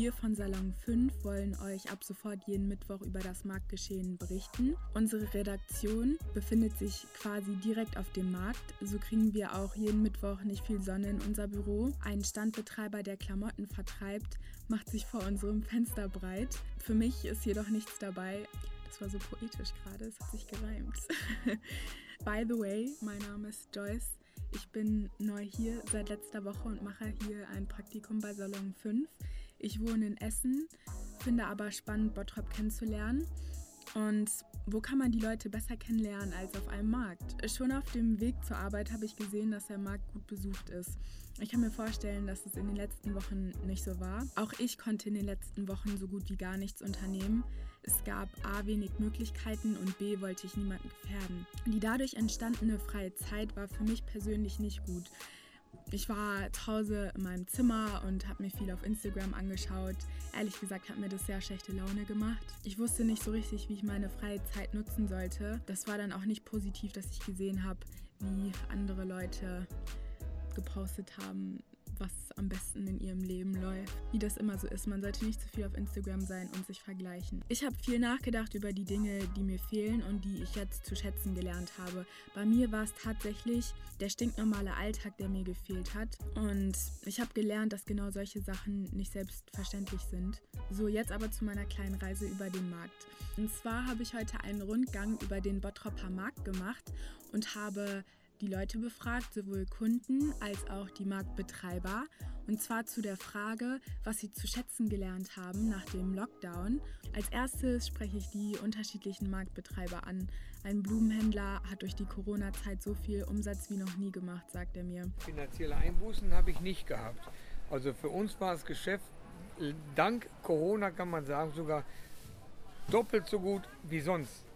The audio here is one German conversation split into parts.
Wir von Salon 5 wollen euch ab sofort jeden Mittwoch über das Marktgeschehen berichten. Unsere Redaktion befindet sich quasi direkt auf dem Markt. So kriegen wir auch jeden Mittwoch nicht viel Sonne in unser Büro. Ein Standbetreiber, der Klamotten vertreibt, macht sich vor unserem Fenster breit. Für mich ist jedoch nichts dabei. Das war so poetisch gerade, es hat sich gereimt. By the way, mein Name ist Joyce. Ich bin neu hier seit letzter Woche und mache hier ein Praktikum bei Salon 5. Ich wohne in Essen, finde aber spannend, Bottrop kennenzulernen. Und wo kann man die Leute besser kennenlernen als auf einem Markt? Schon auf dem Weg zur Arbeit habe ich gesehen, dass der Markt gut besucht ist. Ich kann mir vorstellen, dass es in den letzten Wochen nicht so war. Auch ich konnte in den letzten Wochen so gut wie gar nichts unternehmen. Es gab A wenig Möglichkeiten und B wollte ich niemanden gefährden. Die dadurch entstandene freie Zeit war für mich persönlich nicht gut. Ich war zu Hause in meinem Zimmer und habe mir viel auf Instagram angeschaut. Ehrlich gesagt hat mir das sehr schlechte Laune gemacht. Ich wusste nicht so richtig, wie ich meine freie Zeit nutzen sollte. Das war dann auch nicht positiv, dass ich gesehen habe, wie andere Leute gepostet haben, was am besten in ihrem Leben läuft. Wie das immer so ist, man sollte nicht zu viel auf Instagram sein und sich vergleichen. Ich habe viel nachgedacht über die Dinge, die mir fehlen und die ich jetzt zu schätzen gelernt habe. Bei mir war es tatsächlich der stinknormale Alltag, der mir gefehlt hat. Und ich habe gelernt, dass genau solche Sachen nicht selbstverständlich sind. So, jetzt aber zu meiner kleinen Reise über den Markt. Und zwar habe ich heute einen Rundgang über den Bottropper Markt gemacht und habe die Leute befragt, sowohl Kunden als auch die Marktbetreiber. Und zwar zu der Frage, was sie zu schätzen gelernt haben nach dem Lockdown. Als erstes spreche ich die unterschiedlichen Marktbetreiber an. Ein Blumenhändler hat durch die Corona-Zeit so viel Umsatz wie noch nie gemacht, sagt er mir. Finanzielle Einbußen habe ich nicht gehabt. Also für uns war das Geschäft dank Corona, kann man sagen, sogar doppelt so gut wie sonst.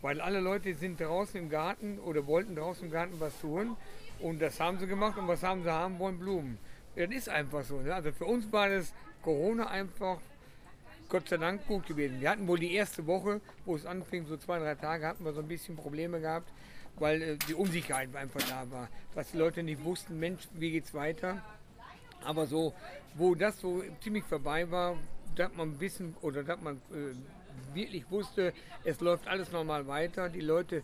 Weil alle Leute sind draußen im Garten oder wollten draußen im Garten was tun. Und das haben sie gemacht. Und was haben sie haben wollen? Blumen. Das ist einfach so. Ne? Also für uns war das Corona einfach Gott sei Dank gut gewesen. Wir hatten wohl die erste Woche, wo es anfing, so zwei, drei Tage, hatten wir so ein bisschen Probleme gehabt, weil äh, die Unsicherheit einfach da war. Dass die Leute nicht wussten, Mensch, wie geht's weiter? Aber so, wo das so ziemlich vorbei war, dass man wissen oder dass man äh, wirklich wusste, es läuft alles normal weiter. Die Leute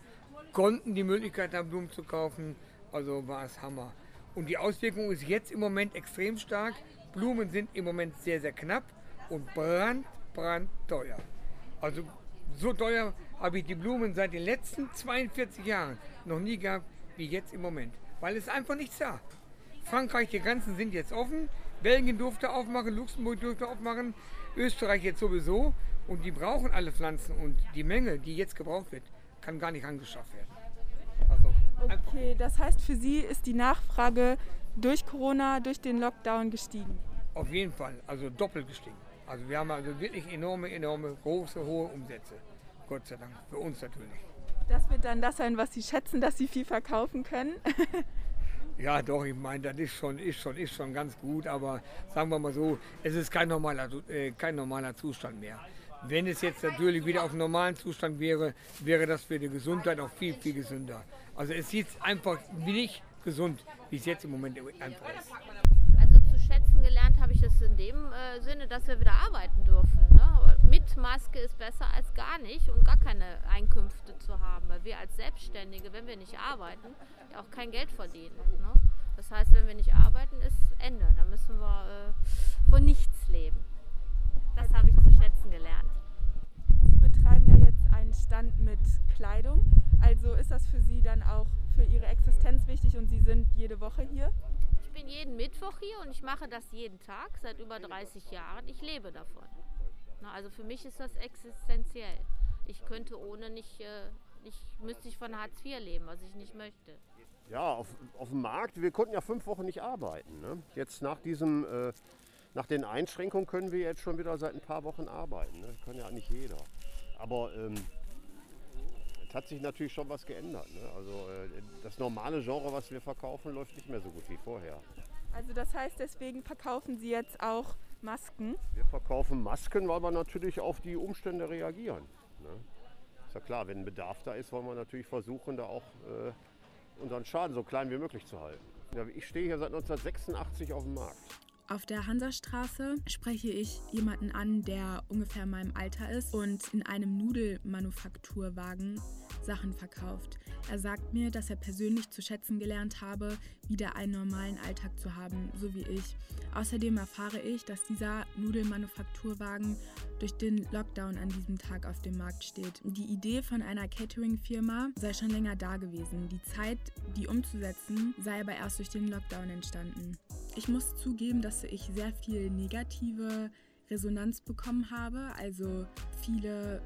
konnten die Möglichkeit haben, Blumen zu kaufen. Also war es Hammer. Und die Auswirkung ist jetzt im Moment extrem stark. Blumen sind im Moment sehr, sehr knapp und brand, brand teuer. Also so teuer habe ich die Blumen seit den letzten 42 Jahren noch nie gehabt wie jetzt im Moment. Weil es einfach nichts da. Frankreich, die Grenzen sind jetzt offen. Belgien durfte aufmachen, Luxemburg durfte aufmachen, Österreich jetzt sowieso. Und die brauchen alle Pflanzen und die Menge, die jetzt gebraucht wird, kann gar nicht angeschafft werden. Also, okay, das heißt für Sie ist die Nachfrage durch Corona, durch den Lockdown gestiegen? Auf jeden Fall, also doppelt gestiegen. Also wir haben also wirklich enorme, enorme, große, hohe Umsätze. Gott sei Dank, für uns natürlich. Das wird dann das sein, was Sie schätzen, dass Sie viel verkaufen können? Ja, doch, ich meine, das ist schon, ist, schon, ist schon ganz gut, aber sagen wir mal so, es ist kein normaler, äh, kein normaler Zustand mehr. Wenn es jetzt natürlich wieder auf normalen Zustand wäre, wäre das für die Gesundheit auch viel, viel gesünder. Also es sieht einfach nicht gesund, wie es jetzt im Moment einfach ist. Also zu schätzen gelernt habe ich es in dem äh, Sinne, dass wir wieder arbeiten dürfen. Ne? Mit Maske ist besser als gar nicht und gar keine Einkünfte zu haben. Weil wir als Selbstständige, wenn wir nicht arbeiten, auch kein Geld verdienen. Ne? Das heißt, wenn wir nicht arbeiten, ist Ende. Da müssen wir äh, von nichts leben. Das habe ich zu schätzen gelernt. Sie betreiben ja jetzt einen Stand mit Kleidung. Also ist das für Sie dann auch für Ihre Existenz wichtig und Sie sind jede Woche hier? Ich bin jeden Mittwoch hier und ich mache das jeden Tag seit über 30 Jahren. Ich lebe davon. Na, also für mich ist das existenziell. Ich könnte ohne nicht, äh, nicht müsste ich von Hartz IV leben, was ich nicht möchte. Ja, auf, auf dem Markt, wir konnten ja fünf Wochen nicht arbeiten. Ne? Jetzt nach diesem äh, nach den Einschränkungen können wir jetzt schon wieder seit ein paar Wochen arbeiten. Ne? Kann ja nicht jeder. Aber ähm, es hat sich natürlich schon was geändert. Ne? Also äh, das normale Genre, was wir verkaufen, läuft nicht mehr so gut wie vorher. Also das heißt, deswegen verkaufen Sie jetzt auch Masken? Wir verkaufen Masken, weil wir natürlich auf die Umstände reagieren. Ne? Ist ja klar, wenn ein Bedarf da ist, wollen wir natürlich versuchen, da auch äh, unseren Schaden so klein wie möglich zu halten. Ja, ich stehe hier seit 1986 auf dem Markt. Auf der Hansastraße spreche ich jemanden an, der ungefähr meinem Alter ist und in einem Nudelmanufakturwagen Sachen verkauft. Er sagt mir, dass er persönlich zu schätzen gelernt habe, wieder einen normalen Alltag zu haben, so wie ich. Außerdem erfahre ich, dass dieser Nudelmanufakturwagen durch den Lockdown an diesem Tag auf dem Markt steht. Die Idee von einer Catering-Firma sei schon länger da gewesen. Die Zeit, die umzusetzen, sei aber erst durch den Lockdown entstanden. Ich muss zugeben, dass ich sehr viel negative Resonanz bekommen habe. Also viele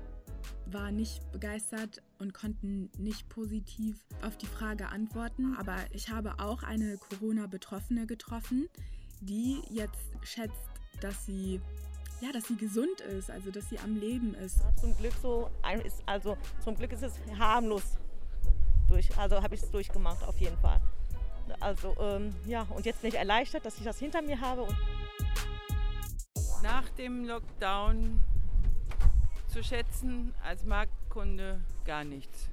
waren nicht begeistert und konnten nicht positiv auf die Frage antworten. Aber ich habe auch eine Corona-Betroffene getroffen, die jetzt schätzt, dass sie ja, dass sie gesund ist, also dass sie am Leben ist. Zum Glück so, also zum Glück ist es harmlos durch, also habe ich es durchgemacht auf jeden Fall. Also ähm, ja, und jetzt bin ich erleichtert, dass ich das hinter mir habe. Nach dem Lockdown zu schätzen als Marktkunde gar nichts.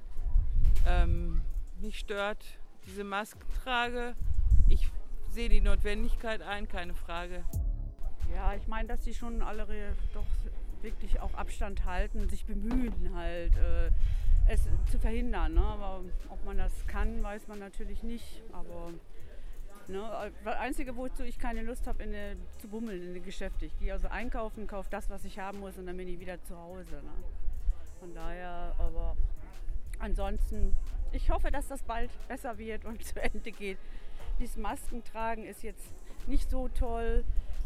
Ähm, mich stört diese Maskentrage. Ich sehe die Notwendigkeit ein, keine Frage. Ja, ich meine, dass sie schon alle doch wirklich auch Abstand halten, sich bemühen halt. Äh, es zu verhindern. Ne? Aber ob man das kann, weiß man natürlich nicht. Aber ne, das Einzige, wozu ich keine Lust habe, zu bummeln in den Geschäften. Ich gehe also einkaufen, kaufe das, was ich haben muss und dann bin ich wieder zu Hause. Ne? Von daher, aber ansonsten, ich hoffe, dass das bald besser wird und zu Ende geht. Dieses Maskentragen ist jetzt nicht so toll,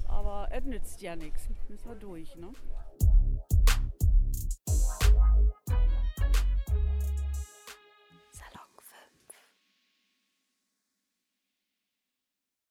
aber es nützt ja nichts. Müssen wir durch. Ne?